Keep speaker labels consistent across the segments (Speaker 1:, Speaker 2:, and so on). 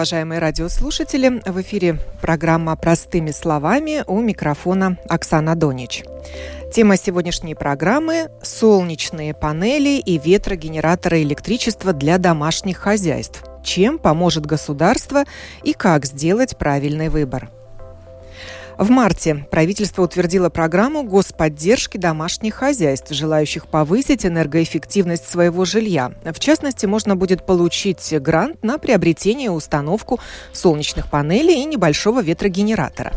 Speaker 1: Уважаемые радиослушатели. В эфире программа «Простыми словами» у микрофона Оксана Донич. Тема сегодняшней программы – солнечные панели и ветрогенераторы электричества для домашних хозяйств. Чем поможет государство и как сделать правильный выбор – в марте правительство утвердило программу господдержки домашних хозяйств, желающих повысить энергоэффективность своего жилья. В частности, можно будет получить грант на приобретение и установку солнечных панелей и небольшого ветрогенератора.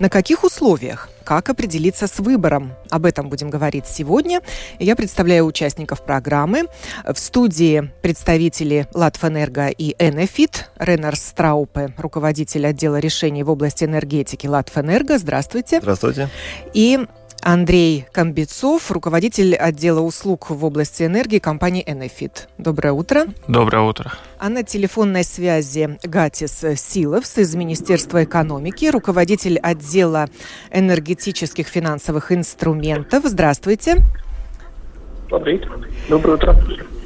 Speaker 1: На каких условиях? Как определиться с выбором? Об этом будем говорить сегодня. Я представляю участников программы. В студии представители Латвэнерго и Энефит. Ренар Страупе, руководитель отдела решений в области энергетики Латвэнерго. Здравствуйте.
Speaker 2: Здравствуйте.
Speaker 1: И Андрей Комбецов, руководитель отдела услуг в области энергии компании Enefit. Доброе утро.
Speaker 2: Доброе утро.
Speaker 1: А на телефонной связи Гатис Силовс из Министерства экономики, руководитель отдела энергетических финансовых инструментов. Здравствуйте.
Speaker 3: Доброе утро.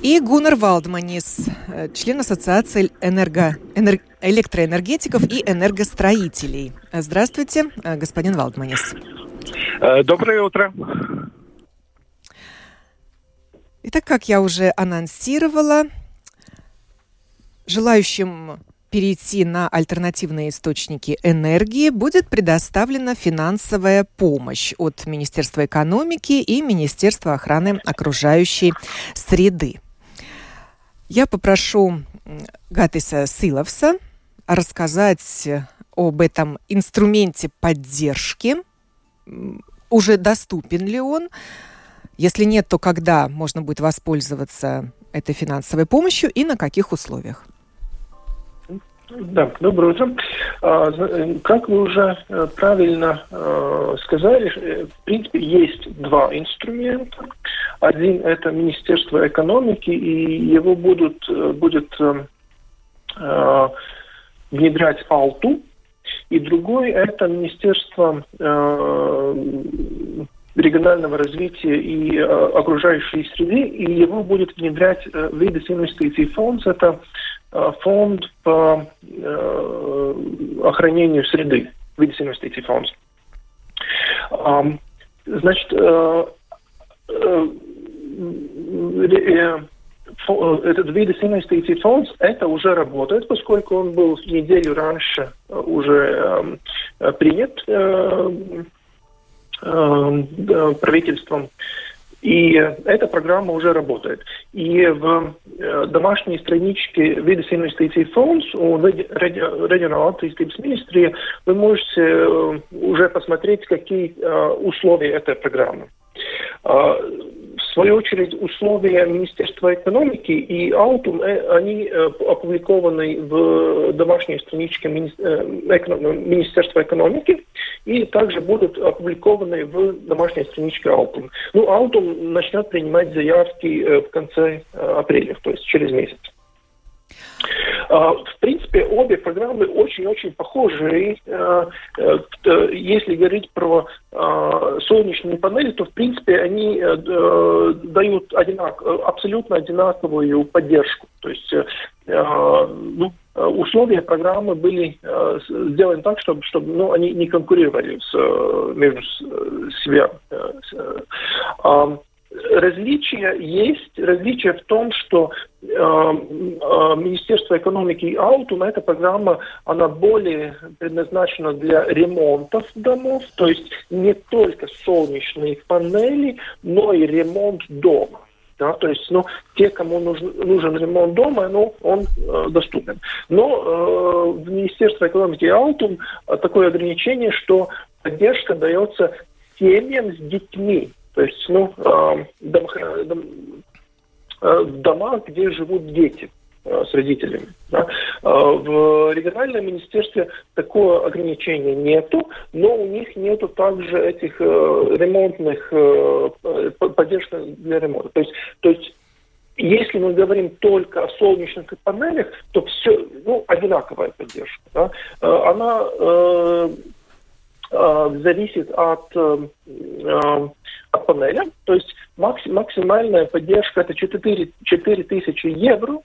Speaker 1: И Гуннер Валдманис, член Ассоциации энерго, энер, электроэнергетиков и энергостроителей. Здравствуйте, господин Валдманис.
Speaker 3: Э, доброе утро.
Speaker 1: Итак, как я уже анонсировала, желающим перейти на альтернативные источники энергии будет предоставлена финансовая помощь от Министерства экономики и Министерства охраны окружающей среды. Я попрошу Гатиса Силовса рассказать об этом инструменте поддержки – уже доступен ли он? Если нет, то когда можно будет воспользоваться этой финансовой помощью и на каких условиях?
Speaker 3: Да, доброе утро. А, как вы уже э, правильно э, сказали, э, в принципе, есть два инструмента. Один – это Министерство экономики, и его будут, будет внедрять АЛТУ, и другой – это Министерство э, регионального развития и э, окружающей среды, и его будет внедрять э, Видес инвестиций фонд. Это э, фонд по э, охранению среды, Видес инвестиций фонд. Э, значит, э, э, э этот вид инвестиций фонд, это уже работает, поскольку он был неделю раньше э, уже э, принят э, э, правительством. И эта программа уже работает. И в э, домашней страничке Видес инвестиций фонд у региональной attīstības министрии вы можете э, уже посмотреть, какие условия этой программы. В свою очередь, условия Министерства экономики и Аутум, э, они э, опубликованы в домашней страничке э, Министерства экономики и также будут опубликованы в домашней страничке Аутум. Ну, Аутум начнет принимать заявки в конце апреля, то есть через месяц. А, в принципе, обе программы очень-очень похожи. А, э, если говорить про а, солнечные панели, то, в принципе, они э, э, дают одинак, абсолютно одинаковую поддержку. То есть ну, условия программы были сделаны так, чтобы, чтобы ну, они не конкурировали с, между себя. Различия есть. Различие в том, что э, э, Министерство экономики и Аутум, эта программа, она более предназначена для ремонтов домов, то есть не только солнечные панели, но и ремонт дома. Да, то есть, ну, те, кому нужен, нужен ремонт дома, ну, он э, доступен. Но э, в Министерстве экономики и Аутум э, такое ограничение, что поддержка дается семьям с детьми. То есть, ну, дом, дом, в домах, где живут дети с родителями. Да. В региональном министерстве такого ограничения нету, но у них нету также этих ремонтных поддержек для ремонта. То есть, то есть если мы говорим только о солнечных панелях, то все, ну, одинаковая поддержка. Да? Э, она э, э, зависит от, э, э от панеля, то есть максимальная поддержка это 4, 4 тысячи евро,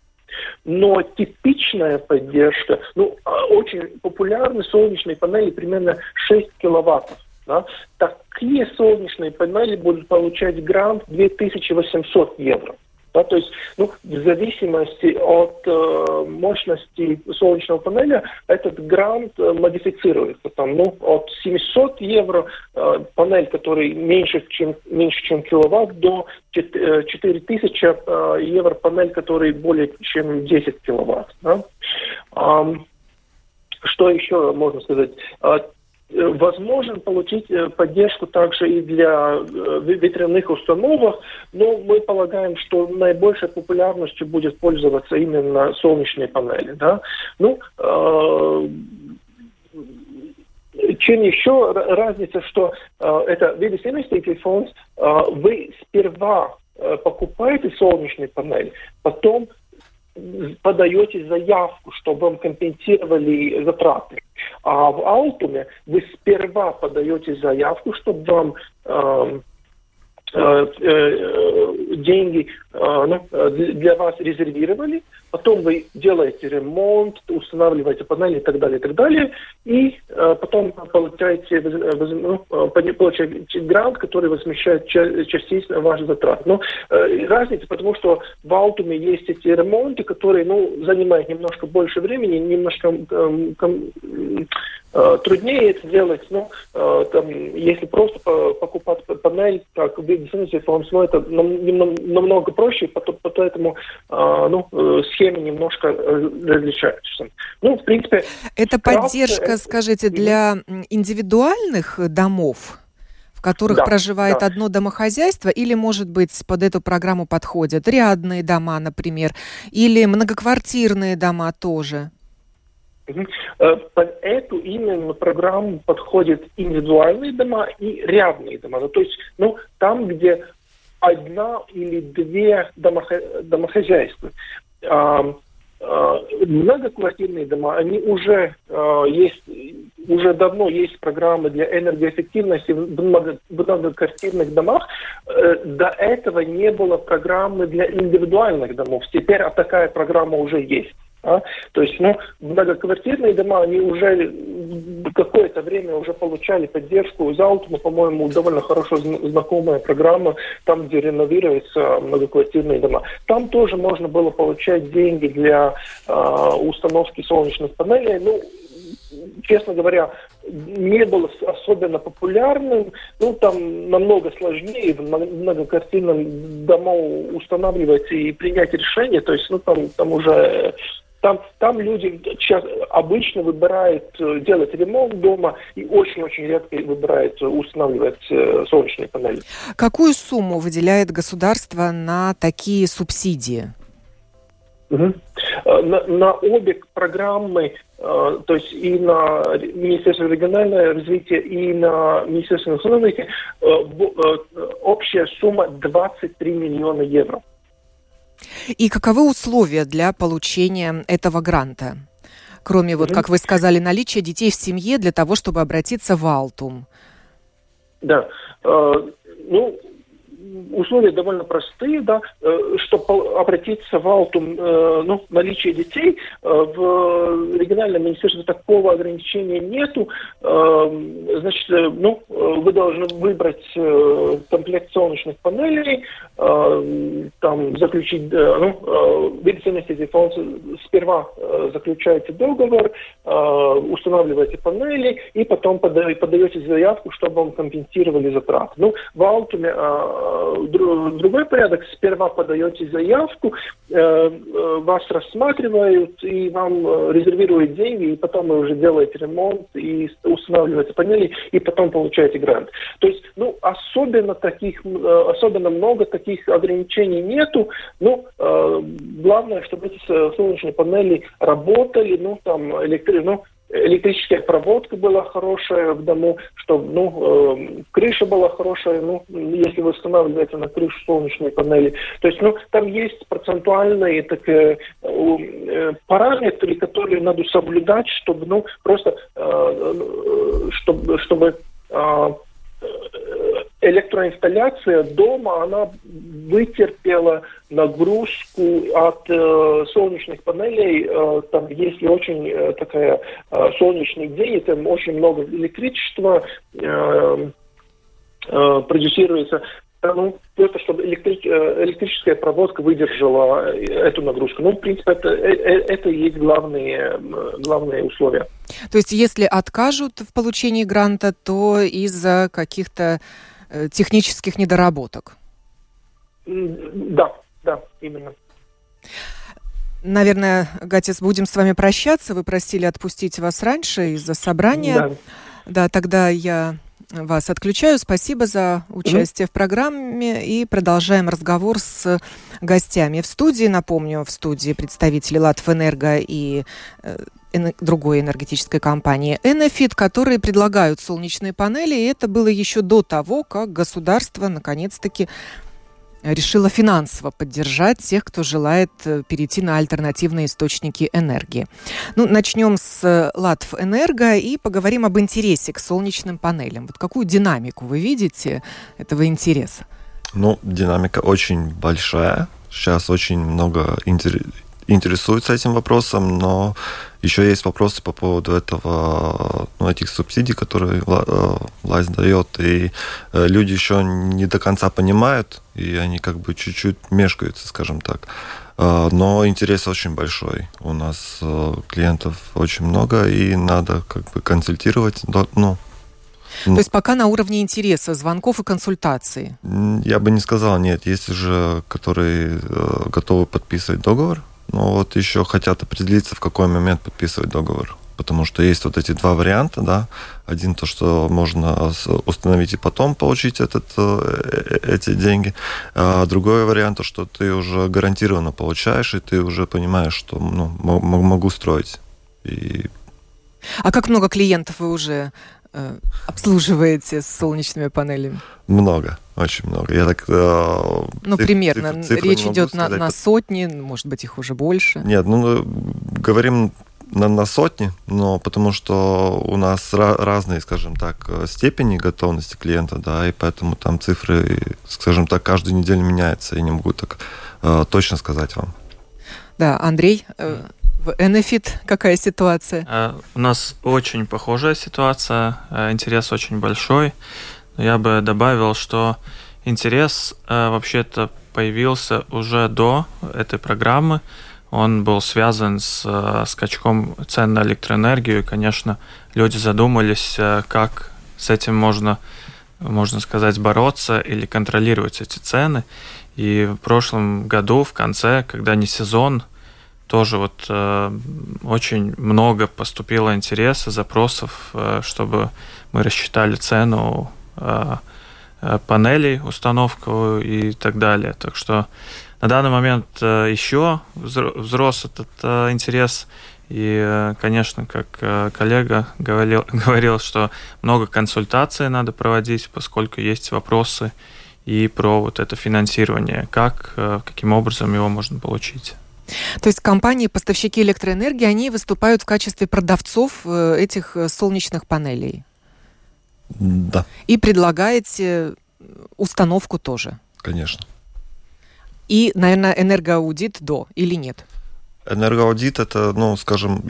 Speaker 3: но типичная поддержка, ну, а, очень популярны солнечные панели примерно 6 киловаттов. Да? Такие солнечные панели будут получать грант 2800 евро. Да, то есть, ну, в зависимости от э, мощности солнечного панеля, этот грант э, модифицируется. Там, ну, от 700 евро э, панель, который меньше, чем, меньше, чем киловатт, до 4000 э, э, евро панель, который более чем 10 киловатт. Да? Um, что еще можно сказать? А, Э, возможно получить э, поддержку также и для э, ветряных установок, но мы полагаем, что наибольшей популярностью будет пользоваться именно солнечные панели. Да? Ну, чем еще разница, что это виды инвестиционный фонд, вы сперва покупаете солнечные панели, потом подаете заявку, чтобы вам компенсировали затраты. А в Алтуме вы сперва подаете заявку, чтобы вам э, Э, э, деньги э, ну, для вас резервировали, потом вы делаете ремонт, устанавливаете панели и так далее, и так далее, и потом получаете, ну, получаете грант, который возмещает частично ваши затраты. Но разница, потому что в Алтуме есть эти ремонты, которые ну, занимают немножко больше времени, немножко труднее это делать. Ну, там, если просто покупать панель, как в Forms, но это намного проще, поэтому а, ну, э, схемы немножко э, различаются. Ну, в принципе...
Speaker 1: Это поддержка, скажите, для индивидуальных домов? в которых да, проживает да. одно домохозяйство, или, может быть, под эту программу подходят рядные дома, например, или многоквартирные дома тоже?
Speaker 3: Э, под эту именно программу подходят индивидуальные дома и рядные дома. Ну, то есть, ну, там, где одна или две домохозяйства. А, а, многоквартирные дома, они уже а, есть, уже давно есть программы для энергоэффективности в многоквартирных домах. Э, до этого не было программы для индивидуальных домов. Теперь такая программа уже есть. А? То есть, ну, многоквартирные дома, они уже какое-то время уже получали поддержку из Алтума, по-моему, довольно хорошо знакомая программа, там, где реновируются многоквартирные дома. Там тоже можно было получать деньги для э, установки солнечных панелей. Ну, честно говоря, не было особенно популярным. Ну, там намного сложнее в многоквартирном дому устанавливать и принять решение. То есть, ну, там, там уже там, там люди сейчас обычно выбирают э, делать ремонт дома и очень-очень редко выбирают устанавливать э, солнечные панели.
Speaker 1: Какую сумму выделяет государство на такие субсидии?
Speaker 3: Угу. На, на обе программы, то есть и на Министерство регионального развития, и на Министерство национального развития, общая сумма 23 миллиона евро.
Speaker 1: И каковы условия для получения этого гранта? Кроме, вот, как вы сказали, наличия детей в семье для того, чтобы обратиться в Алтум.
Speaker 3: Да. Э, ну, условия довольно простые, да, э, чтобы обратиться в Алтум, э, ну, наличие детей, э, в региональном министерстве такого ограничения нету, значит, ну, вы должны выбрать комплект солнечных панелей, там, заключить, ну, фонд сперва заключаете договор, устанавливаете панели и потом подаете заявку, чтобы вам компенсировали затраты. Ну, в Алтуме другой порядок. Сперва подаете заявку, вас рассматривают и вам резервируют деньги, и потом вы уже делаете ремонт и устанавливаете панели, и потом получаете грант. То есть, ну, особенно таких, особенно много таких ограничений нету. Ну, главное, чтобы эти солнечные панели работали, ну, там, электри... ну, электрическая проводка была хорошая в дому, чтобы ну, э, крыша была хорошая, ну, если вы устанавливаете на крышу солнечные панели. То есть, ну, там есть процентуальные так, э, э, параметры, которые надо соблюдать, чтобы, ну, просто, э, э чтобы, чтобы э, электроинсталляция дома, она вытерпела нагрузку от э, солнечных панелей. Э, там, если очень э, такая э, солнечный день, там очень много электричества э, э, продюсируется, ну, просто чтобы электрич, э, электрическая проводка выдержала э, эту нагрузку. Ну, в принципе, это, это и есть главные, главные условия.
Speaker 1: То есть, если откажут в получении гранта, то из-за каких-то Э, технических недоработок.
Speaker 3: Да, да, именно.
Speaker 1: Наверное, Гатис, будем с вами прощаться. Вы просили отпустить вас раньше из-за собрания. Да. да, тогда я вас отключаю. Спасибо за участие mm-hmm. в программе и продолжаем разговор с гостями. В студии, напомню, в студии представители Латвэнерго и э, другой энергетической компании Enefit, которые предлагают солнечные панели. И это было еще до того, как государство наконец-таки решила финансово поддержать тех, кто желает э, перейти на альтернативные источники энергии. Ну, начнем с Латв Энерго и поговорим об интересе к солнечным панелям. Вот какую динамику вы видите этого интереса?
Speaker 2: Ну, динамика очень большая. Сейчас очень много интер... интересуется этим вопросом, но еще есть вопросы по поводу этого, ну, этих субсидий, которые э, власть дает, и э, люди еще не до конца понимают, и они как бы чуть-чуть мешкаются, скажем так. Э, но интерес очень большой. У нас клиентов очень много, и надо как бы консультировать, ну,
Speaker 1: то есть пока на уровне интереса, звонков и консультаций?
Speaker 2: Я бы не сказал, нет. Есть уже, которые готовы подписывать договор, но вот еще хотят определиться, в какой момент подписывать договор. Потому что есть вот эти два варианта, да. Один то, что можно установить и потом получить этот, э, э, эти деньги. А другой вариант, то, что ты уже гарантированно получаешь, и ты уже понимаешь, что ну, могу строить. И...
Speaker 1: А как много клиентов вы уже э, обслуживаете с солнечными панелями?
Speaker 2: Много, очень много. Я так. Э,
Speaker 1: ну, циф, примерно. Цифр, цифры Речь идет на, на сотни, может быть, их уже больше.
Speaker 2: Нет, ну говорим на, на сотни, но потому что у нас разные, скажем так, степени готовности клиента, да, и поэтому там цифры, скажем так, каждую неделю меняются. Я не могу так э, точно сказать вам.
Speaker 1: Да, Андрей, э, в Enefit какая ситуация?
Speaker 4: Э, у нас очень похожая ситуация, э, интерес очень большой. Я бы добавил, что интерес э, вообще-то появился уже до этой программы. Он был связан с скачком цен на электроэнергию. И, конечно, люди задумались, как с этим можно, можно сказать, бороться или контролировать эти цены. И в прошлом году, в конце, когда не сезон, тоже вот э, очень много поступило интереса, запросов, э, чтобы мы рассчитали цену Э, э, панелей, установку и так далее. Так что на данный момент э, еще взрос этот интерес. И, конечно, как коллега говорил, говорил, что много консультаций надо проводить, поскольку есть вопросы и про вот это финансирование, как, каким образом его можно получить.
Speaker 1: То есть компании, поставщики электроэнергии, они выступают в качестве продавцов этих солнечных панелей?
Speaker 2: Да.
Speaker 1: И предлагаете установку тоже?
Speaker 2: Конечно.
Speaker 1: И, наверное, энергоаудит до или нет?
Speaker 2: Энергоаудит это, ну, скажем,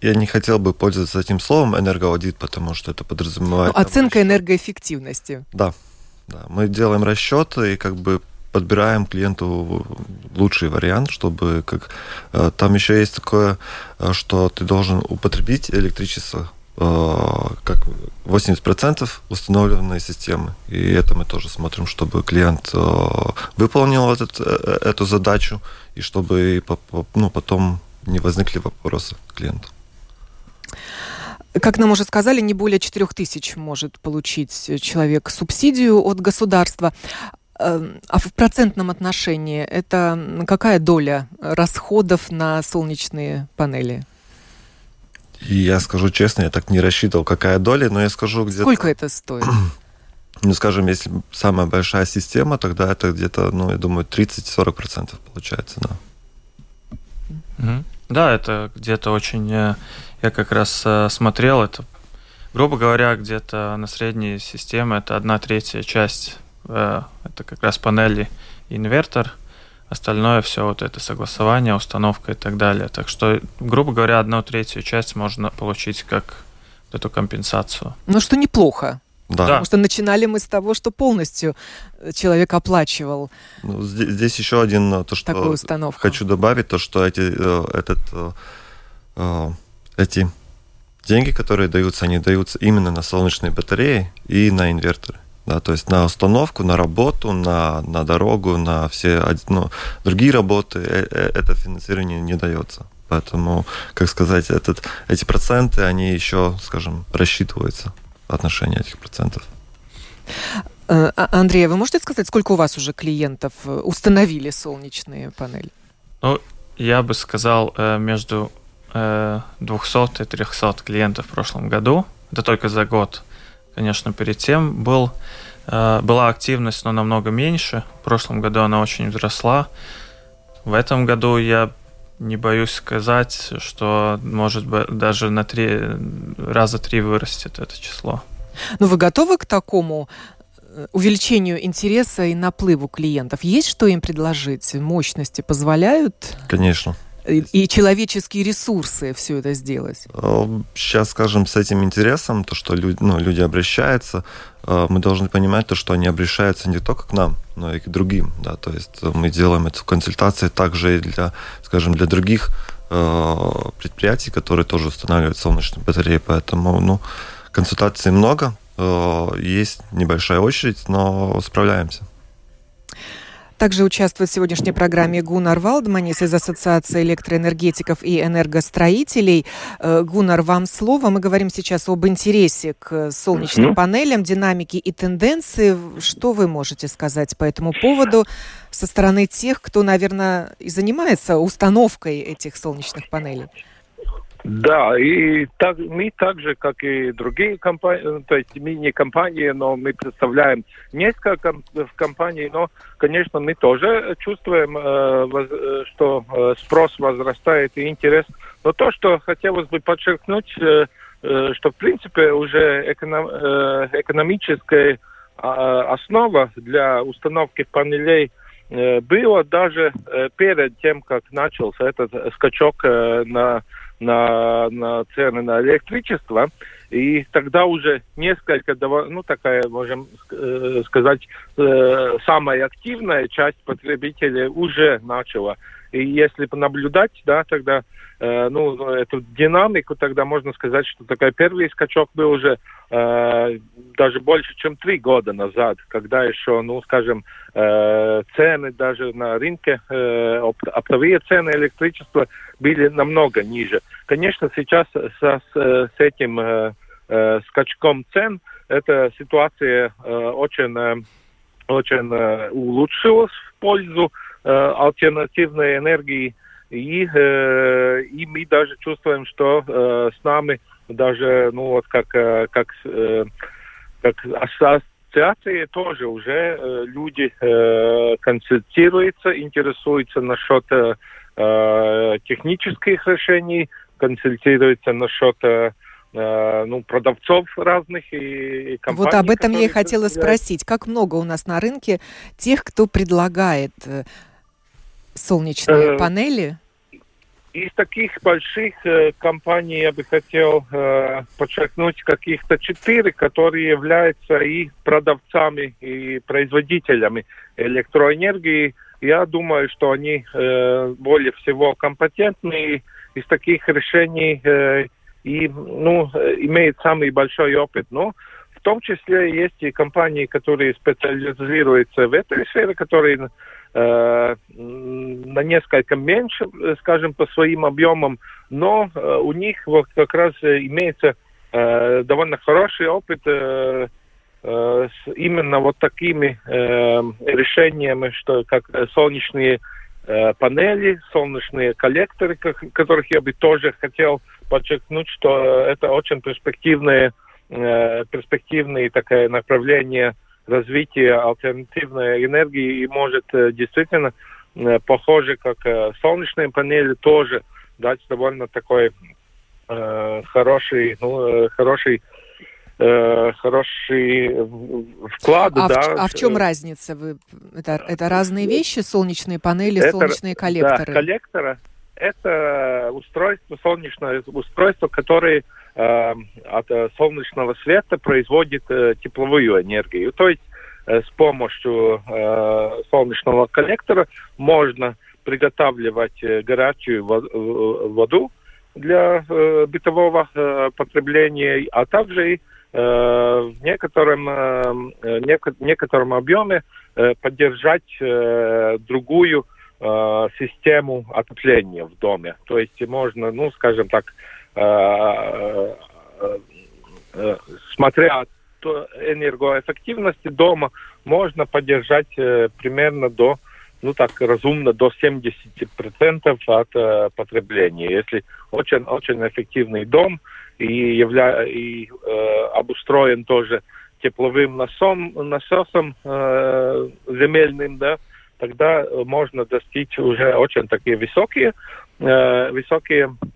Speaker 2: я не хотел бы пользоваться этим словом энергоаудит, потому что это подразумевает...
Speaker 1: Ну, оценка расчет. энергоэффективности.
Speaker 2: Да, да. Мы делаем расчеты и как бы подбираем клиенту лучший вариант, чтобы как э, там еще есть такое, э, что ты должен употребить электричество Э, как 80% установленной системы. И это мы тоже смотрим, чтобы клиент выполнил этот, эту задачу, и чтобы ну, потом не возникли вопросы клиенту.
Speaker 1: Как нам уже сказали, не более 4 тысяч может получить человек субсидию от государства. Эм, а в процентном отношении это какая доля расходов на солнечные панели?
Speaker 2: И я скажу честно, я так не рассчитывал, какая доля, но я скажу где-то...
Speaker 1: Сколько это стоит?
Speaker 2: Ну, скажем, если самая большая система, тогда это где-то, ну, я думаю, 30-40% получается,
Speaker 4: да. Да, это где-то очень... Э, я как раз э, смотрел, это, грубо говоря, где-то на средней системе это одна третья часть. Э, это как раз панели инвертор, Остальное все вот это согласование, установка и так далее. Так что, грубо говоря, одну третью часть можно получить как эту компенсацию.
Speaker 1: Ну, что неплохо.
Speaker 2: Да.
Speaker 1: Потому что начинали мы с того, что полностью человек оплачивал.
Speaker 2: Ну, здесь, здесь еще один э, то, что такую установку. хочу добавить, то, что эти, э, этот, э, эти деньги, которые даются, они даются именно на солнечные батареи и на инверторы. Да, то есть на установку, на работу, на, на дорогу, на все ну, другие работы э, э, это финансирование не дается. Поэтому, как сказать, этот, эти проценты, они еще, скажем, рассчитываются в отношении этих процентов.
Speaker 1: Э, а, Андрей, а вы можете сказать, сколько у вас уже клиентов установили солнечные панели?
Speaker 4: Ну, я бы сказал, между 200 и 300 клиентов в прошлом году. Это только за год. Конечно, перед тем был, э, была активность, но намного меньше. В прошлом году она очень взросла. В этом году я не боюсь сказать, что может быть даже на три раза три вырастет это число.
Speaker 1: Но вы готовы к такому э, увеличению интереса и наплыву клиентов? Есть что им предложить? Мощности позволяют?
Speaker 2: Конечно
Speaker 1: и человеческие ресурсы все это сделать?
Speaker 2: Сейчас, скажем, с этим интересом, то, что люди, ну, люди обращаются, э, мы должны понимать то, что они обращаются не только к нам, но и к другим. Да? То есть мы делаем эту консультацию также и для, скажем, для других э, предприятий, которые тоже устанавливают солнечные батареи. Поэтому ну, консультаций много, э, есть небольшая очередь, но справляемся.
Speaker 1: Также участвует в сегодняшней программе Гунар Валдманис из Ассоциации электроэнергетиков и энергостроителей. Э, Гунар, вам слово. Мы говорим сейчас об интересе к солнечным mm-hmm. панелям, динамике и тенденции. Что вы можете сказать по этому поводу со стороны тех, кто, наверное, и занимается установкой этих солнечных панелей?
Speaker 5: Да, и так, мы так же, как и другие компании, то есть мы не компании, но мы представляем несколько комп компаний, но, конечно, мы тоже чувствуем, э, э, что э, спрос возрастает и интерес. Но то, что хотелось бы подчеркнуть, э, э, что, в принципе, уже эконом, э, экономическая э, основа для установки панелей э, было даже э, перед тем, как начался этот скачок э, на на, на цены на электричество. И тогда уже несколько, ну такая, можем э, сказать, э, самая активная часть потребителей уже начала. И если наблюдать, да, тогда Э, ну, эту динамику, тогда можно сказать, что такой первый скачок был уже э, даже больше, чем три года назад, когда еще, ну, скажем, э, цены даже на рынке, э, оптовые цены электричества были намного ниже. Конечно, сейчас со, с, с этим э, э, скачком цен эта ситуация э, очень, э, очень э, улучшилась в пользу э, альтернативной энергии, и, э, и мы даже чувствуем, что э, с нами даже, ну вот как, э, как, э, как ассоциации тоже уже э, люди э, консультируются, интересуются насчет э, э технических решений, консультируются насчет э, э, ну, продавцов разных и, и компаний.
Speaker 1: Вот об этом я и хотела спросить. Как много у нас на рынке тех, кто предлагает э, солнечные э, панели?
Speaker 5: Из таких больших э, компаний я бы хотел э, подчеркнуть каких-то четыре, которые являются и продавцами, и производителями электроэнергии. Я думаю, что они э, более всего компетентны. Из таких решений э, и ну, имеет самый большой опыт. Но в том числе есть и компании, которые специализируются в этой сфере, которые на несколько меньше, скажем, по своим объемам, но э, у них вот как раз имеется э, довольно хороший опыт э, э, с именно вот такими э, решениями, что как солнечные э, панели, солнечные коллекторы, которых я бы тоже хотел подчеркнуть, что это очень перспективные, э, перспективные такое направление развития альтернативной энергии и может э, действительно э, похоже, как э, солнечные панели тоже дать довольно такой э, хороший, ну, хороший э, хороший вклад.
Speaker 1: А,
Speaker 5: да.
Speaker 1: в, а в чем разница? Вы, это, это разные вещи, солнечные панели, это, солнечные коллекторы?
Speaker 5: Да, коллектора – это устройство, солнечное устройство, которое э, от солнечного света производит э, тепловую энергию. То есть э, с помощью э, солнечного коллектора можно приготавливать э, горячую воду для э, бытового э, потребления, а также и в некотором, некотором объеме поддержать другую систему отопления в доме. То есть можно, ну, скажем так, смотря энергоэффективности дома, можно поддержать примерно до ну так разумно до 70% от э, потребления. Если очень очень эффективный дом и, явля, и э, обустроен тоже тепловым насом, насосом э, земельным, да, тогда можно достичь уже очень такие высокие, э, высокие э,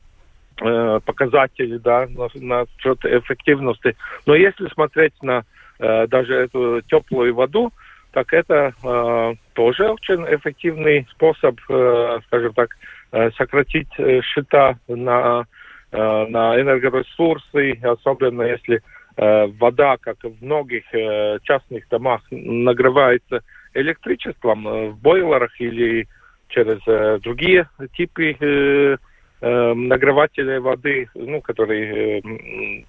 Speaker 5: показатели, да, на счет эффективности. Но если смотреть на э, даже эту теплую воду, так это э, тоже очень эффективный способ, э, скажем так, э, сократить э, счета на, э, на энергоресурсы, особенно если э, вода, как в многих э, частных домах, нагревается электричеством э, в бойлерах или через э, другие типы э, э, нагревателей воды, ну, которые э,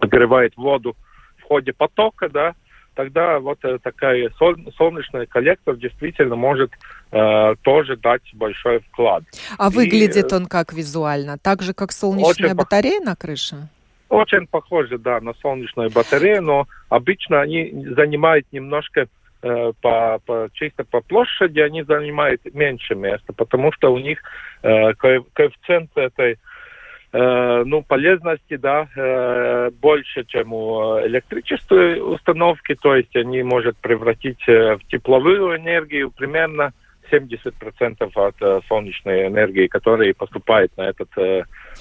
Speaker 5: нагревают воду в ходе потока, да, тогда вот э, такая солнечный коллектор действительно может э, тоже дать большой вклад.
Speaker 1: А И, выглядит он как визуально? Так же, как солнечная батарея на крыше?
Speaker 5: Очень похоже, да, на солнечную батарею, но обычно они занимают немножко э, по, по, чисто по площади, они занимают меньше места, потому что у них э, коэффициент этой Э, ну, полезности, да, э, больше, чем у электрической установки, то есть они могут превратить э, в тепловую энергию примерно 70% от солнечной энергии, которая поступает на этот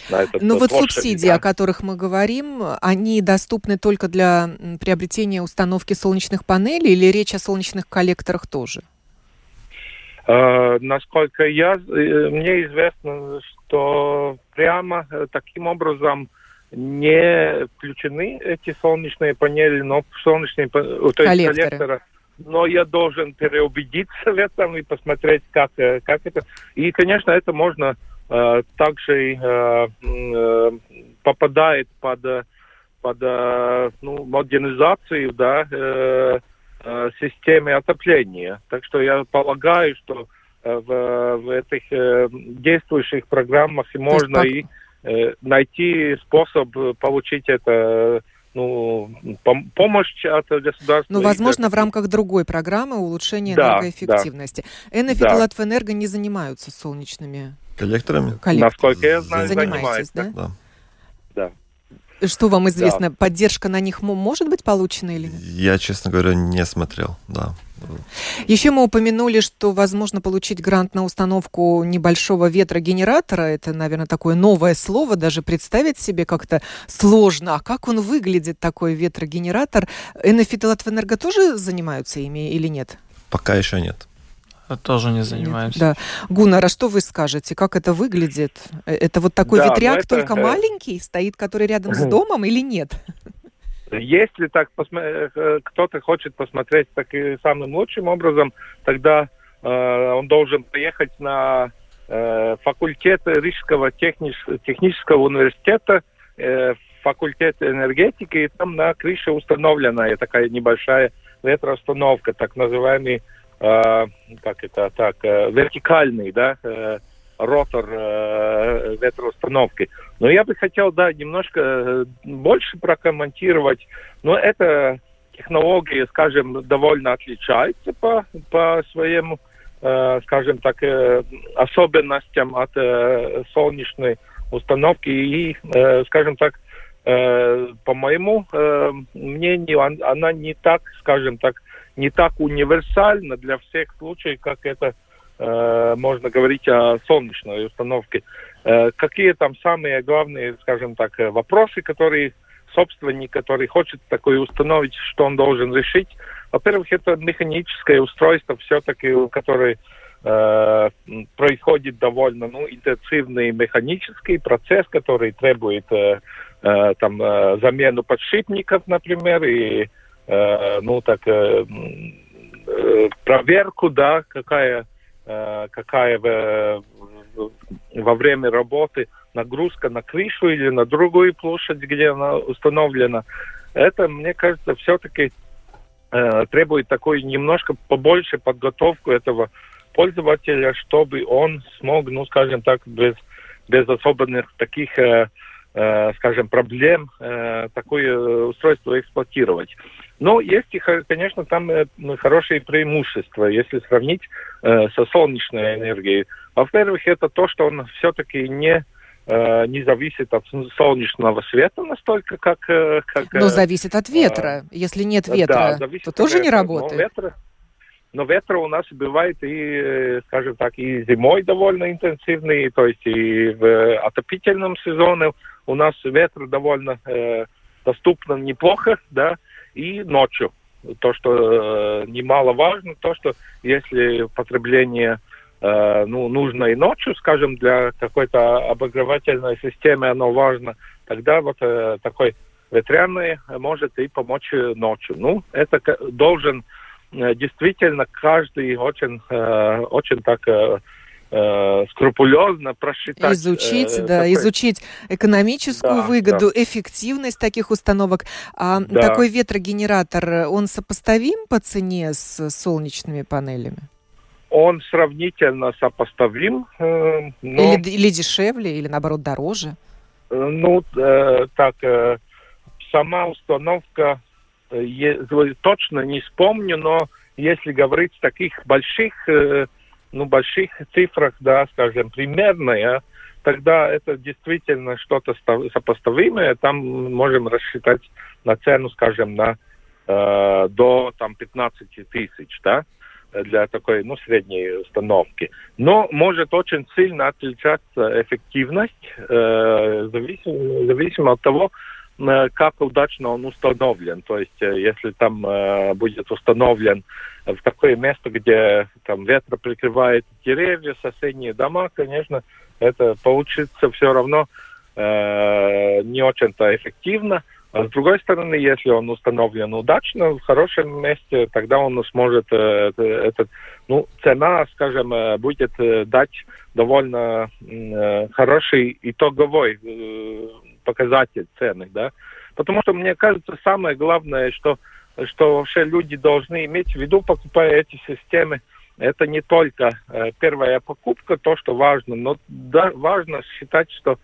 Speaker 5: на этот
Speaker 1: Но вот субсидии, да. о которых мы говорим, они доступны только для приобретения установки солнечных панелей или речь о солнечных коллекторах тоже?
Speaker 5: Э, насколько я, мне известно, что прямо э, таким образом не включены эти солнечные панели, но солнечные то есть коллекторы. Но я должен переубедиться в этом и посмотреть, как, э, как это. И, конечно, это можно э, также э, э, попадает под, под э, ну, модернизацию, да, э, э, системе отопления. Так что я полагаю, что Э, в, в этих э, действующих программах можно как... и э, найти способ получить это ну, пом- помощь от государства.
Speaker 1: Ну, возможно, в рамках другой программы улучшения да, энергоэффективности. Да. Энефит да. не занимаются солнечными
Speaker 2: коллекторами.
Speaker 5: коллекторами. Насколько я знаю,
Speaker 1: занимаетесь, да?
Speaker 5: Да.
Speaker 1: да. Что вам известно? Да. Поддержка на них может быть получена или нет?
Speaker 2: Я, честно говоря, не смотрел, да.
Speaker 1: Еще мы упомянули, что возможно получить грант на установку небольшого ветрогенератора. Это, наверное, такое новое слово, даже представить себе как-то сложно. А как он выглядит, такой ветрогенератор? Энефит и Латвэнерго тоже занимаются ими или нет?
Speaker 2: Пока еще нет.
Speaker 4: Тоже не занимаемся.
Speaker 1: Нет, да. Гунар, а что вы скажете? Как это выглядит? Э, это вот такой да, ветряк, это... только э, маленький, стоит, который рядом с домом или нет?
Speaker 5: Если так э, кто-то хочет посмотреть таким самым лучшим образом, тогда э, он должен поехать на э, факультет Рижского техниш, технического университета, э, факультет энергетики, и там на крыше установлена такая небольшая ветроустановка, так называемый, э, как это так, э, вертикальный, да, э, ротор э, ветроустановки. Но я бы хотел, да, немножко э, больше прокомментировать. Но это технологии, скажем, довольно отличаются по, по своему, э, скажем так, э, особенностям от э, солнечной установки. И, э, скажем так, э, по моему э, мнению, он, она не так, скажем так, не так универсальна для всех случаев, как это э, можно говорить о солнечной установке. Э, какие там самые главные, скажем так, вопросы, которые собственник, который хочет такое установить, что он должен решить? Во-первых, это механическое устройство все-таки, которое э, происходит довольно ну, интенсивный механический процесс, который требует э, э, там, э, замену подшипников, например, и э, ну, так, э, э, проверку, да, какая, э, какая в, во время работы нагрузка на крышу или на другую площадь, где она установлена. Это, мне кажется, все-таки э, требует такой немножко побольше подготовку этого пользователя, чтобы он смог, ну, скажем так, без, без особенных таких э, Э, скажем, проблем э, такое устройство эксплуатировать. Но есть, конечно, там э, хорошие преимущества, если сравнить со солнечной энергией. Во-первых, это то, что он все-таки не не зависит от солнечного света настолько, как... как
Speaker 1: но зависит от ветра. Если нет ветра, да, то тоже ветра. не работает. Но ветра,
Speaker 5: но ветра у нас бывает и, скажем так, и зимой довольно интенсивный, то есть и в отопительном сезоне у нас ветер довольно э, доступно неплохо, да, и ночью. То, что э, немаловажно, то, что если потребление э, ну, нужно и ночью, скажем, для какой-то обогревательной системы оно важно, тогда вот э, такой ветряный может и помочь ночью. Ну, это должен э, действительно каждый очень, э, очень так э, э, скрупулезно просчитать.
Speaker 1: Изучить, э, да, такой... изучить экономическую да, выгоду, да. эффективность таких установок. А да. такой ветрогенератор, он сопоставим по цене с солнечными панелями?
Speaker 5: Он сравнительно сопоставим. Э,
Speaker 1: но... или, или дешевле, или наоборот дороже?
Speaker 5: Э, ну, э, так, э, сама установка, э, точно не вспомню, но если говорить таких больших э, ну, больших цифрах, да, скажем, примерная, тогда это действительно что-то сопоставимое. Там можем рассчитать на цену, скажем, на э, до там 15 тысяч, да, для такой, ну, средней установки. Но может очень сильно отличаться эффективность, э, зависимо, зависимо от того, как удачно он установлен. То есть, э, если там э, будет установлен в такое место, где там ветра прикрывает деревья, соседние дома, конечно, это получится все равно э, не очень-то эффективно. А с другой стороны, если он установлен удачно, в хорошем месте, тогда он сможет, э, этот, ну, цена, скажем, будет дать довольно э, хороший итоговой э, показатель цены, да. Потому что, мне кажется, самое главное, что, что вообще люди должны иметь в виду, покупая эти системы, это не только э, первая покупка, то, что важно, но да, важно считать, что,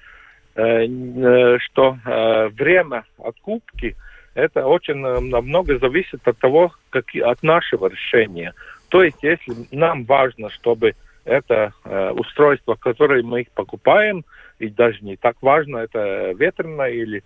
Speaker 5: э, э, что э, время откупки это очень э, намного зависит от того, как, от нашего решения. То есть, если нам важно, чтобы это э, устройство, которое мы покупаем, и даже не так важно, это ветреное или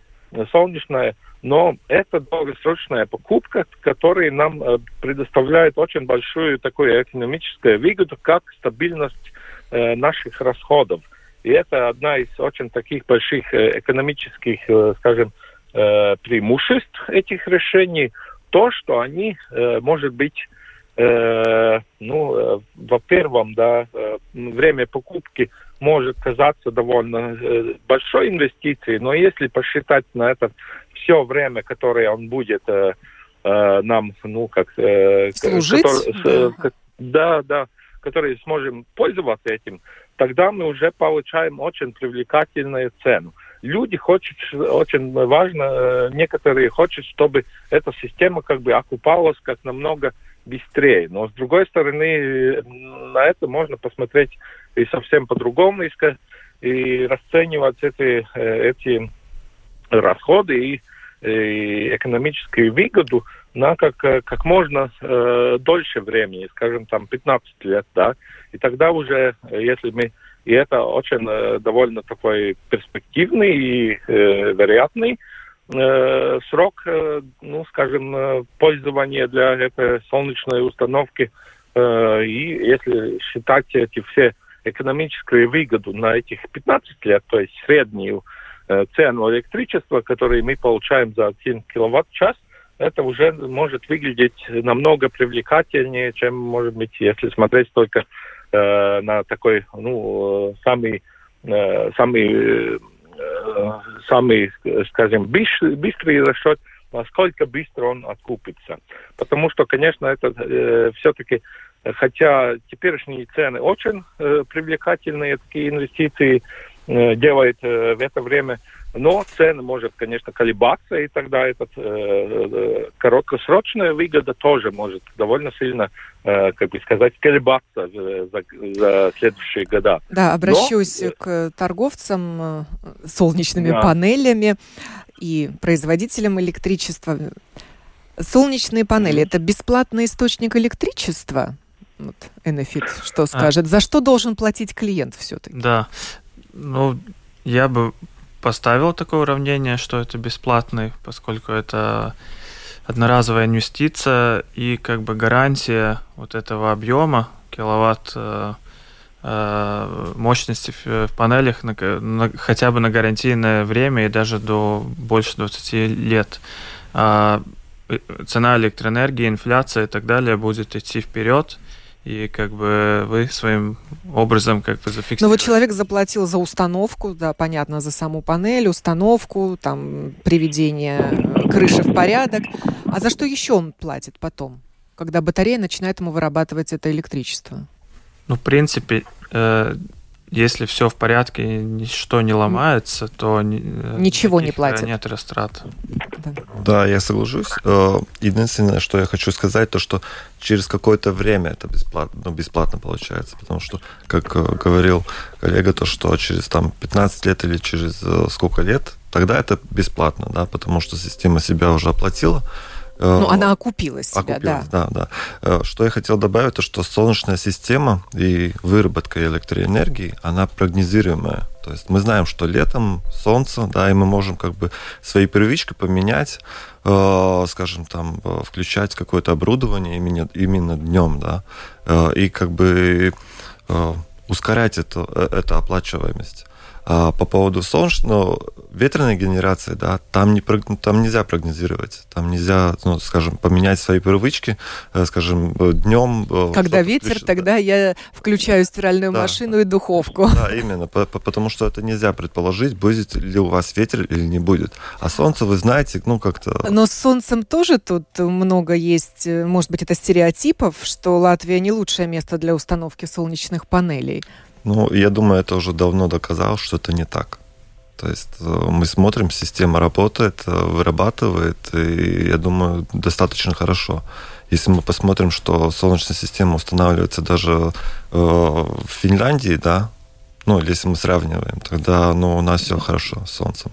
Speaker 5: солнечное, но это долгосрочная покупка, которая нам э, предоставляет очень большую такую экономическую выгоду, как стабильность э, наших расходов. И это одна из очень таких больших э, экономических, э, скажем, э, преимуществ этих решений, то, что они, э, может быть, э, ну, э, во первом, да, э, время покупки может казаться довольно э, большой инвестицией, но если посчитать на это все время, которое он будет э, э, нам, ну, как...
Speaker 1: Э, Служить? Который,
Speaker 5: да. да, да, который сможем пользоваться этим, тогда мы уже получаем очень привлекательную цену. люди хотят, очень важно, некоторые хотят, чтобы эта система как бы окупалась как намного быстрее. Но с другой стороны, на это можно посмотреть и совсем по-другому, и, и расценивать эти, эти расходы и, и экономическую выгоду на как, как можно э, дольше времени, скажем, там 15 лет, да, и тогда уже, если мы, и это очень э, довольно такой перспективный и э, вероятный э, срок, э, ну, скажем, э, пользования для этой солнечной установки, э, и если считать эти все экономическую выгоду на этих 15 лет, то есть среднюю э, цену электричества, которую мы получаем за 1 киловатт-час, это уже может выглядеть намного привлекательнее, чем, может быть, если смотреть только э, на такой, ну, самый, э, самый, э, самый, скажем, быстрый, быстрый расчет, насколько быстро он откупится. Потому что, конечно, это э, все-таки, хотя теперешние цены очень э, привлекательные, такие инвестиции э, делает э, в это время, но цены может, конечно, колебаться, и тогда этот э, э, короткосрочная выгода тоже может довольно сильно, э, как бы сказать, колебаться за, за следующие года.
Speaker 1: Да, обращусь но... к торговцам э, солнечными да. панелями и производителям электричества. Солнечные панели это бесплатный источник электричества? Вот, Энефит что а. скажет? А. За что должен платить клиент все-таки?
Speaker 4: Да, ну, я бы поставил такое уравнение, что это бесплатный, поскольку это одноразовая инвестиция и как бы гарантия вот этого объема киловатт э, э, мощности в, панелях на, на, хотя бы на гарантийное время и даже до больше 20 лет. А цена электроэнергии, инфляция и так далее будет идти вперед и как бы вы своим образом как бы зафиксировали.
Speaker 1: Ну вот человек заплатил за установку, да, понятно, за саму панель, установку, там, приведение крыши в порядок. А за что еще он платит потом, когда батарея начинает ему вырабатывать это электричество?
Speaker 4: Ну, в принципе, э, если все в порядке, ничто не ломается, то
Speaker 1: э, ничего не платит.
Speaker 4: Нет растрат.
Speaker 2: Да. да, я соглашусь. Э, единственное, что я хочу сказать, то что через какое-то время это бесплатно, ну, бесплатно получается, потому что, как э, говорил коллега, то что через там 15 лет или через сколько лет, тогда это бесплатно, да, потому что система себя уже оплатила.
Speaker 1: Ну, она окупилась себя,
Speaker 2: окупилась, да. да, да. Что я хотел добавить, то что солнечная система и выработка электроэнергии, она прогнозируемая. То есть мы знаем, что летом солнце, да, и мы можем как бы свои привычки поменять, э, скажем, там, включать какое-то оборудование именно, именно днем, да, э, и как бы э, ускорять эту, э, эту оплачиваемость. А по поводу солнечного, ветреной генерации, да, там, не, там нельзя прогнозировать, там нельзя, ну, скажем, поменять свои привычки, э, скажем, днем.
Speaker 1: Э, Когда ветер, включить, тогда да. я включаю стиральную да, машину и духовку.
Speaker 2: Да, именно, потому что это нельзя предположить, будет ли у вас ветер или не будет. А солнце, вы знаете, ну, как-то...
Speaker 1: Но с солнцем тоже тут много есть, э, может быть, это стереотипов, что Латвия не лучшее место для установки солнечных панелей.
Speaker 2: Ну, я думаю, это уже давно доказал, что это не так. То есть э, мы смотрим, система работает, э, вырабатывает, и я думаю, достаточно хорошо. Если мы посмотрим, что солнечная система устанавливается даже э, в Финляндии, да, ну, или если мы сравниваем, тогда ну, у нас все хорошо с солнцем.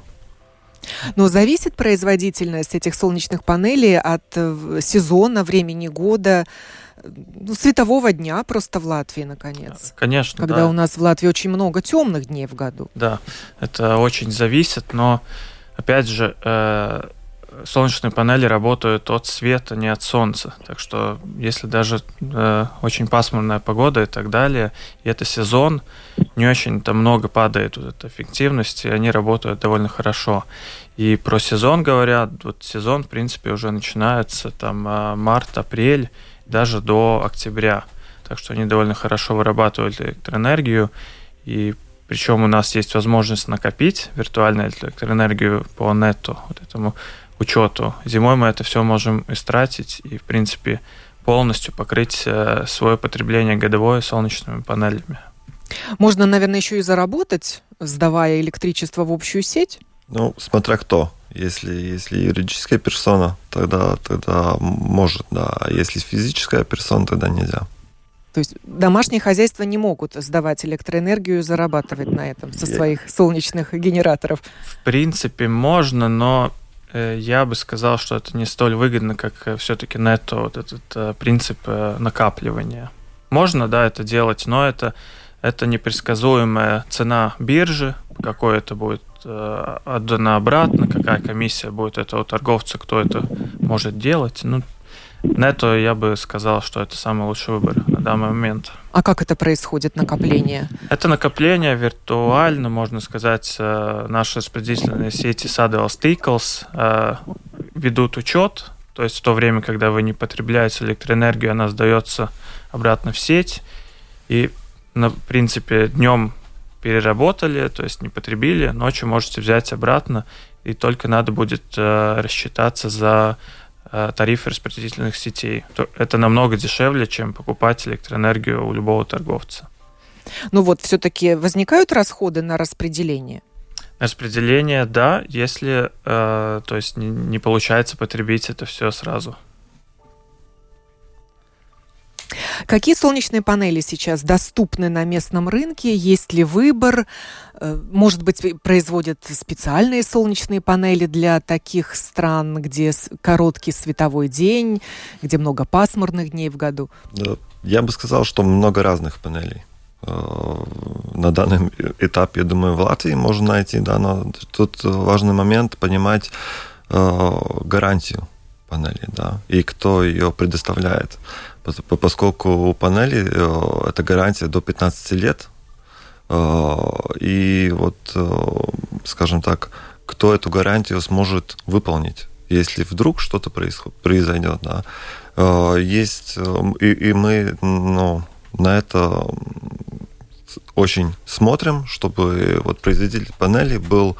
Speaker 1: Но зависит производительность этих солнечных панелей от сезона, времени года, ну, светового дня просто в Латвии, наконец.
Speaker 4: Конечно,
Speaker 1: Когда
Speaker 4: да.
Speaker 1: у нас в Латвии очень много темных дней в году.
Speaker 4: Да, это очень зависит, но, опять же, э, солнечные панели работают от света, не от солнца. Так что, если даже э, очень пасмурная погода и так далее, и это сезон, не очень там много падает вот эта эффективность, и они работают довольно хорошо. И про сезон говорят, вот сезон, в принципе, уже начинается там э, март, апрель, даже до октября. Так что они довольно хорошо вырабатывают электроэнергию. И причем у нас есть возможность накопить виртуальную электроэнергию по нету, вот этому учету. Зимой мы это все можем истратить и, в принципе, полностью покрыть э, свое потребление годовое солнечными панелями.
Speaker 1: Можно, наверное, еще и заработать, сдавая электричество в общую сеть?
Speaker 2: Ну, смотря кто. Если, если юридическая персона, тогда, тогда может, да. А если физическая персона, тогда нельзя.
Speaker 1: То есть домашние хозяйства не могут сдавать электроэнергию и зарабатывать на этом со своих солнечных генераторов?
Speaker 4: В принципе, можно, но э, я бы сказал, что это не столь выгодно, как э, все-таки нетто, вот этот э, принцип накапливания. Можно, да, это делать, но это, это непредсказуемая цена биржи, какой это будет отдано обратно, какая комиссия будет этого торговца, кто это может делать. Ну, Нетто я бы сказал, что это самый лучший выбор на данный момент.
Speaker 1: А как это происходит, накопление?
Speaker 4: Это накопление виртуально, можно сказать, э, наши распределительные сети Saddle Stickles э, ведут учет, то есть в то время, когда вы не потребляете электроэнергию, она сдается обратно в сеть, и, на принципе, днем переработали, то есть не потребили, ночью можете взять обратно, и только надо будет э, рассчитаться за Э, тарифы распределительных сетей. Это намного дешевле, чем покупать электроэнергию у любого торговца.
Speaker 1: Ну вот, все-таки возникают расходы на распределение?
Speaker 4: Распределение, да, если, э, то есть не, не получается потребить это все сразу.
Speaker 1: Какие солнечные панели сейчас доступны на местном рынке? Есть ли выбор? Э, может быть, производят специальные солнечные панели для таких стран, где короткий световой день, где много пасмурных дней в году?
Speaker 2: Я бы сказал, что много разных панелей. Э, на данном этапе, я думаю, в Латвии можно найти, да, но тут важный момент понимать э, гарантию панели, да, и кто ее предоставляет поскольку у панели э, это гарантия до 15 лет. Э, и вот, э, скажем так, кто эту гарантию сможет выполнить, если вдруг что-то произойдет. Да. Есть, и, и мы ну, на это очень смотрим, чтобы вот производитель панели был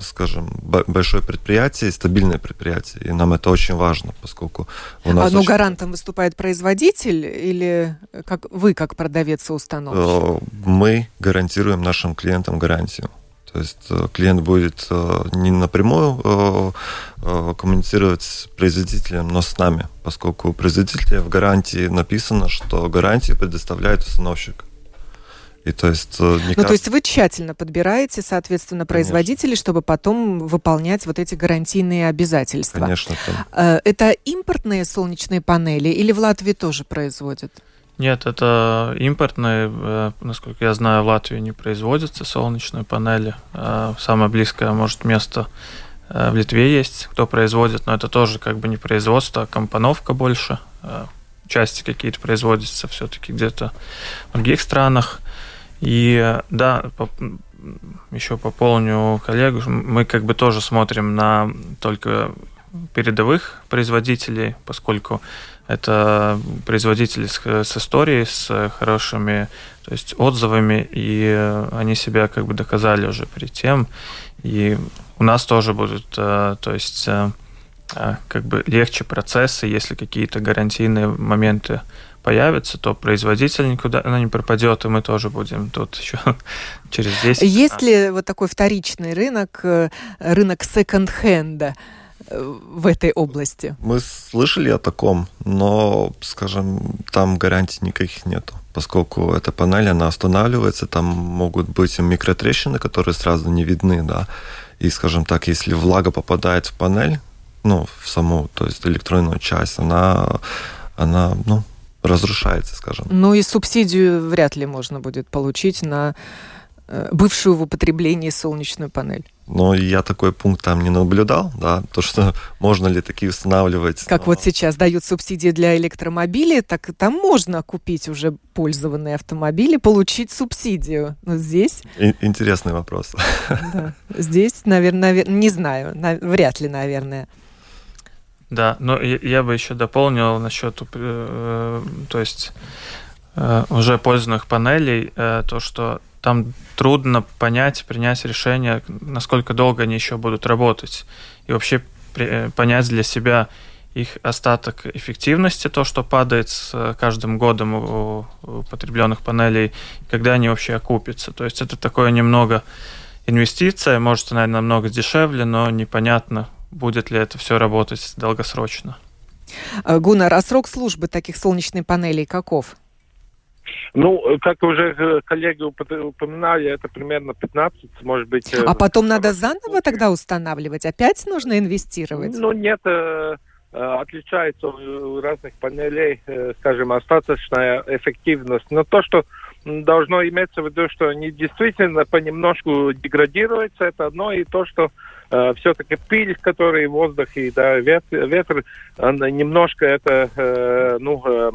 Speaker 2: скажем, большое предприятие, стабильное предприятие. И нам это очень важно, поскольку у нас...
Speaker 1: А, ну, очень... гарантом выступает производитель или как вы, как продавец и установщик?
Speaker 2: Э, мы гарантируем нашим клиентам гарантию. То есть э, клиент будет не напрямую коммуницировать с производителем, но с нами, поскольку у производителя в гарантии написано, что гарантию предоставляет установщик.
Speaker 1: И то есть, э, ну, кажется... то есть вы тщательно подбираете, соответственно, производителей, Конечно. чтобы потом выполнять вот эти гарантийные обязательства.
Speaker 2: Конечно.
Speaker 1: Там. Э, это импортные солнечные панели или в Латвии тоже производят?
Speaker 4: Нет, это импортные. Э, насколько я знаю, в Латвии не производятся солнечные панели. Самое близкое, может, место в Литве есть, кто производит, но это тоже как бы не производство, а компоновка больше. Части какие-то производятся все-таки где-то в других странах. И да, по, еще пополню коллегу, мы как бы тоже смотрим на только передовых производителей, поскольку это производители с, с историей, с хорошими то есть отзывами, и они себя как бы доказали уже перед тем. И у нас тоже будут, э, то есть э, э, как бы легче процессы, если какие-то гарантийные моменты появится, то производитель никуда она не пропадет, и мы тоже будем тут еще через 10
Speaker 1: Есть ли вот такой вторичный рынок, э, рынок секонд-хенда? Э, в этой области?
Speaker 2: Мы слышали о таком, но, скажем, там гарантий никаких нету, поскольку эта панель, она останавливается, там могут быть микротрещины, которые сразу не видны, да, и, скажем так, если влага попадает в панель, ну, в саму, то есть электронную часть, она, она, ну, разрушается, скажем.
Speaker 1: Ну и субсидию вряд ли можно будет получить на э, бывшую в употреблении солнечную панель.
Speaker 2: Но я такой пункт там не наблюдал, да, то, что можно ли такие устанавливать.
Speaker 1: Как
Speaker 2: но...
Speaker 1: вот сейчас дают субсидии для электромобилей, так там можно купить уже пользованные автомобили, получить субсидию. Но здесь...
Speaker 2: И- интересный вопрос.
Speaker 1: Да. Здесь, наверное, не знаю, вряд ли, наверное.
Speaker 4: Да, но я, бы еще дополнил насчет, э, то есть э, уже пользованных панелей, э, то, что там трудно понять, принять решение, насколько долго они еще будут работать. И вообще понять для себя, их остаток эффективности, то, что падает с каждым годом у потребленных панелей, когда они вообще окупятся. То есть это такое немного инвестиция, может, она намного дешевле, но непонятно, будет ли это все работать долгосрочно.
Speaker 1: Гуннар, а срок службы таких солнечных панелей каков?
Speaker 5: Ну, как уже э, коллеги упоминали, это примерно 15, может быть... Э,
Speaker 1: а потом надо заново тогда устанавливать? Опять нужно инвестировать?
Speaker 5: Ну, нет, э, отличается у разных панелей, скажем, остаточная эффективность. Но то, что должно иметься в виду, что они действительно понемножку деградируются, это одно, и то, что э, все-таки пыль, в воздухе, да, ветер, ветер немножко это, э, ну, э,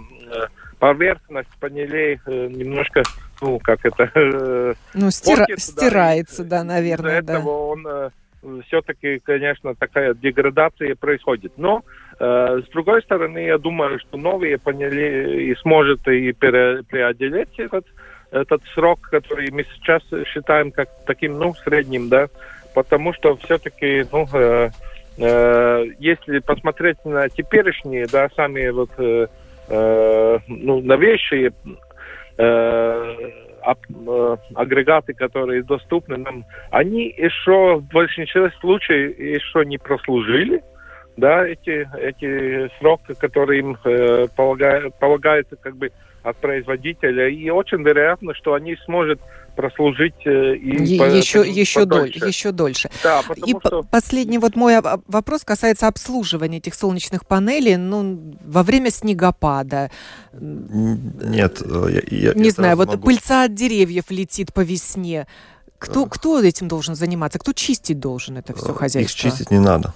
Speaker 5: поверхность панелей э, немножко, ну, как это... Э,
Speaker 1: ну, стира... портит, стирается, да, да наверное,
Speaker 5: да. этого он э, все-таки, конечно, такая деградация происходит. Но, э, с другой стороны, я думаю, что новые панели и сможет и преодолеть этот, этот срок, который мы сейчас считаем как таким, ну, средним, да, потому что все-таки, ну, э, э, если посмотреть на теперешние, да, сами вот э, Э, ну, новейшие э, э, агрегаты, которые доступны нам, они еще в большинстве случаев еще не прослужили, да, эти, эти сроки, которые им э, полагают, полагаются как бы от производителя, и очень вероятно, что они смогут прослужить э, и
Speaker 1: по, еще, еще, доль, еще дольше.
Speaker 5: Да,
Speaker 1: и что... последний вот мой вопрос касается обслуживания этих солнечных панелей ну, во время снегопада.
Speaker 2: Нет, э, я,
Speaker 1: я Не знаю, вот могу... пыльца от деревьев летит по весне. Кто, кто этим должен заниматься? Кто чистить должен это все хозяйство?
Speaker 2: Их чистить не надо.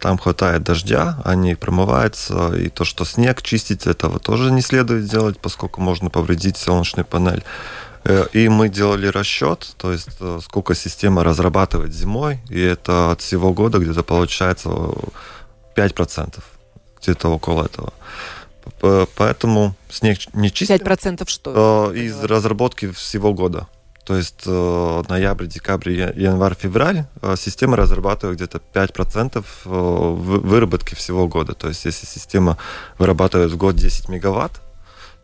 Speaker 2: Там хватает дождя, они промываются, и то, что снег чистить, этого тоже не следует делать, поскольку можно повредить солнечную панель. Э, и мы делали расчет, то есть э, сколько система разрабатывает зимой, и это от всего года где-то получается 5%, где-то около этого. Поэтому снег не чистим.
Speaker 1: 5% что?
Speaker 2: Э, из разработки всего года. То есть ноябрь, декабрь, январь, февраль система разрабатывает где-то 5% выработки всего года. То есть если система вырабатывает в год 10 мегаватт,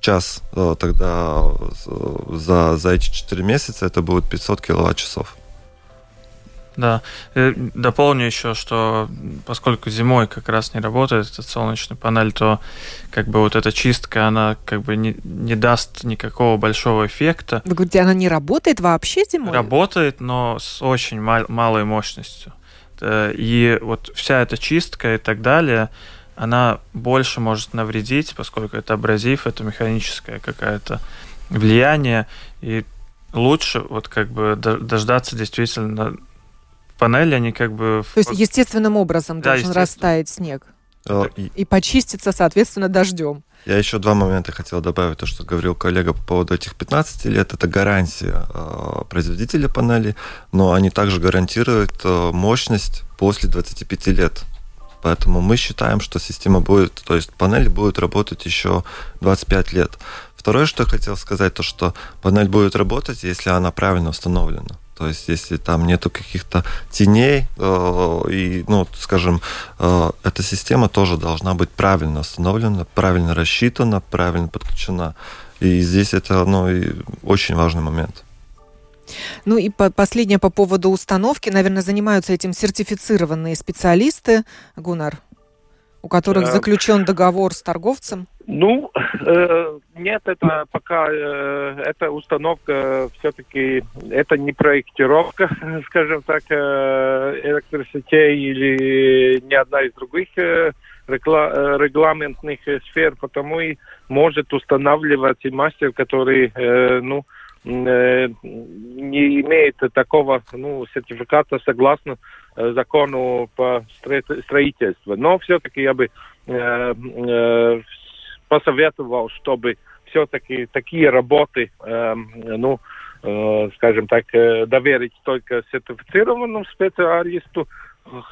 Speaker 2: час э, тогда э, за, за эти 4 месяца это будет 500 киловатт-часов.
Speaker 4: Да, и дополню еще, что поскольку зимой как раз не работает эта солнечная панель, то как бы вот эта чистка, она как бы не, не даст никакого большого эффекта.
Speaker 1: Вы говорите, она не работает вообще зимой?
Speaker 4: Работает, но с очень мал- малой мощностью. Э, и вот вся эта чистка и так далее, она больше может навредить, поскольку это абразив, это механическое какое-то влияние, и лучше вот как бы дождаться действительно панели, они как бы...
Speaker 1: То есть естественным образом да, должен растаять снег и... и почиститься, соответственно, дождем.
Speaker 2: Я еще два момента хотел добавить, то, что говорил коллега по поводу этих 15 лет. Это гарантия э, производителя панели, но они также гарантируют э, мощность после 25 лет. Поэтому мы считаем, что система будет, то есть панель будет работать еще 25 лет. Второе, что я хотел сказать, то что панель будет работать, если она правильно установлена. То есть, если там нету каких-то теней, э, и, ну, скажем, э, эта система тоже должна быть правильно установлена, правильно рассчитана, правильно подключена. И здесь это ну, очень важный момент.
Speaker 1: Ну и по последнее по поводу установки. Наверное, занимаются этим сертифицированные специалисты, Гунар, у которых заключен договор с торговцем.
Speaker 5: Ну, э, нет, это пока э, эта установка все-таки это не проектировка, скажем так, э, электросетей или ни одна из других э, э, регламентных сфер, потому и может устанавливать и мастер, который, э, ну, Э, не имеет такого ну, сертификата согласно э, закону по строительству. Но все-таки я бы э, э, посоветовал, чтобы все-таки такие работы, э, ну, э, скажем так, э, доверить только сертифицированному специалисту,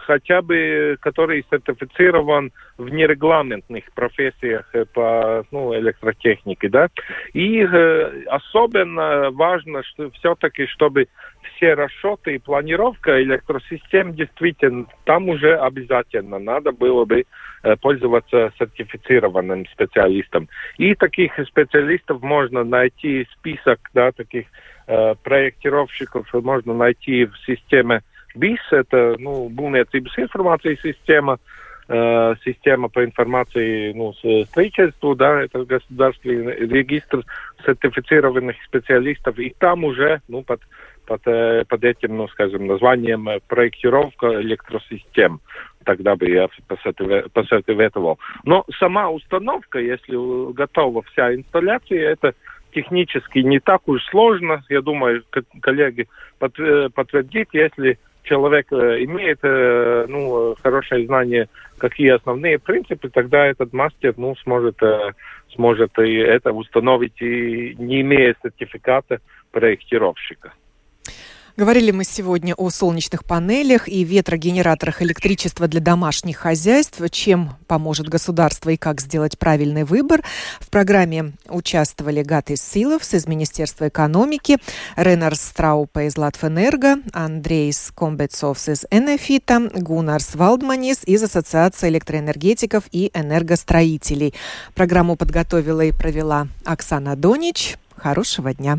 Speaker 5: хотя бы который сертифицирован в нерегламентных профессиях по ну, электротехнике, да. И э, особенно важно, что все-таки, чтобы все расчеты и планировка электросистем действительно там уже обязательно надо было бы э, пользоваться сертифицированным специалистом. И таких специалистов можно найти список, да, таких э, проектировщиков можно найти в системе BIS, это ну, būvniecības информации система, э, система по информации ну, строительству, да, это государственный регистр сертифицированных специалистов, и там уже ну, под под, э, под этим, ну, скажем, названием э, проектировка электросистем. Тогда бы я посоветовал. Но сама установка, если готова вся инсталляция, это технически не так уж сложно. Я думаю, коллеги э, подтвердят, если человек имеет ну, хорошее знание, какие основные принципы, тогда этот мастер ну, сможет, сможет и это установить, и не имея сертификата проектировщика.
Speaker 1: Говорили мы сегодня о солнечных панелях и ветрогенераторах электричества для домашних хозяйств, чем поможет государство и как сделать правильный выбор. В программе участвовали Гатис Силовс из Министерства экономики, Ренар Страупа из Латвэнерго, Андрейс Комбецовс из Энефита, Гунарс Валдманис из Ассоциации электроэнергетиков и энергостроителей. Программу подготовила и провела Оксана Донич. Хорошего дня!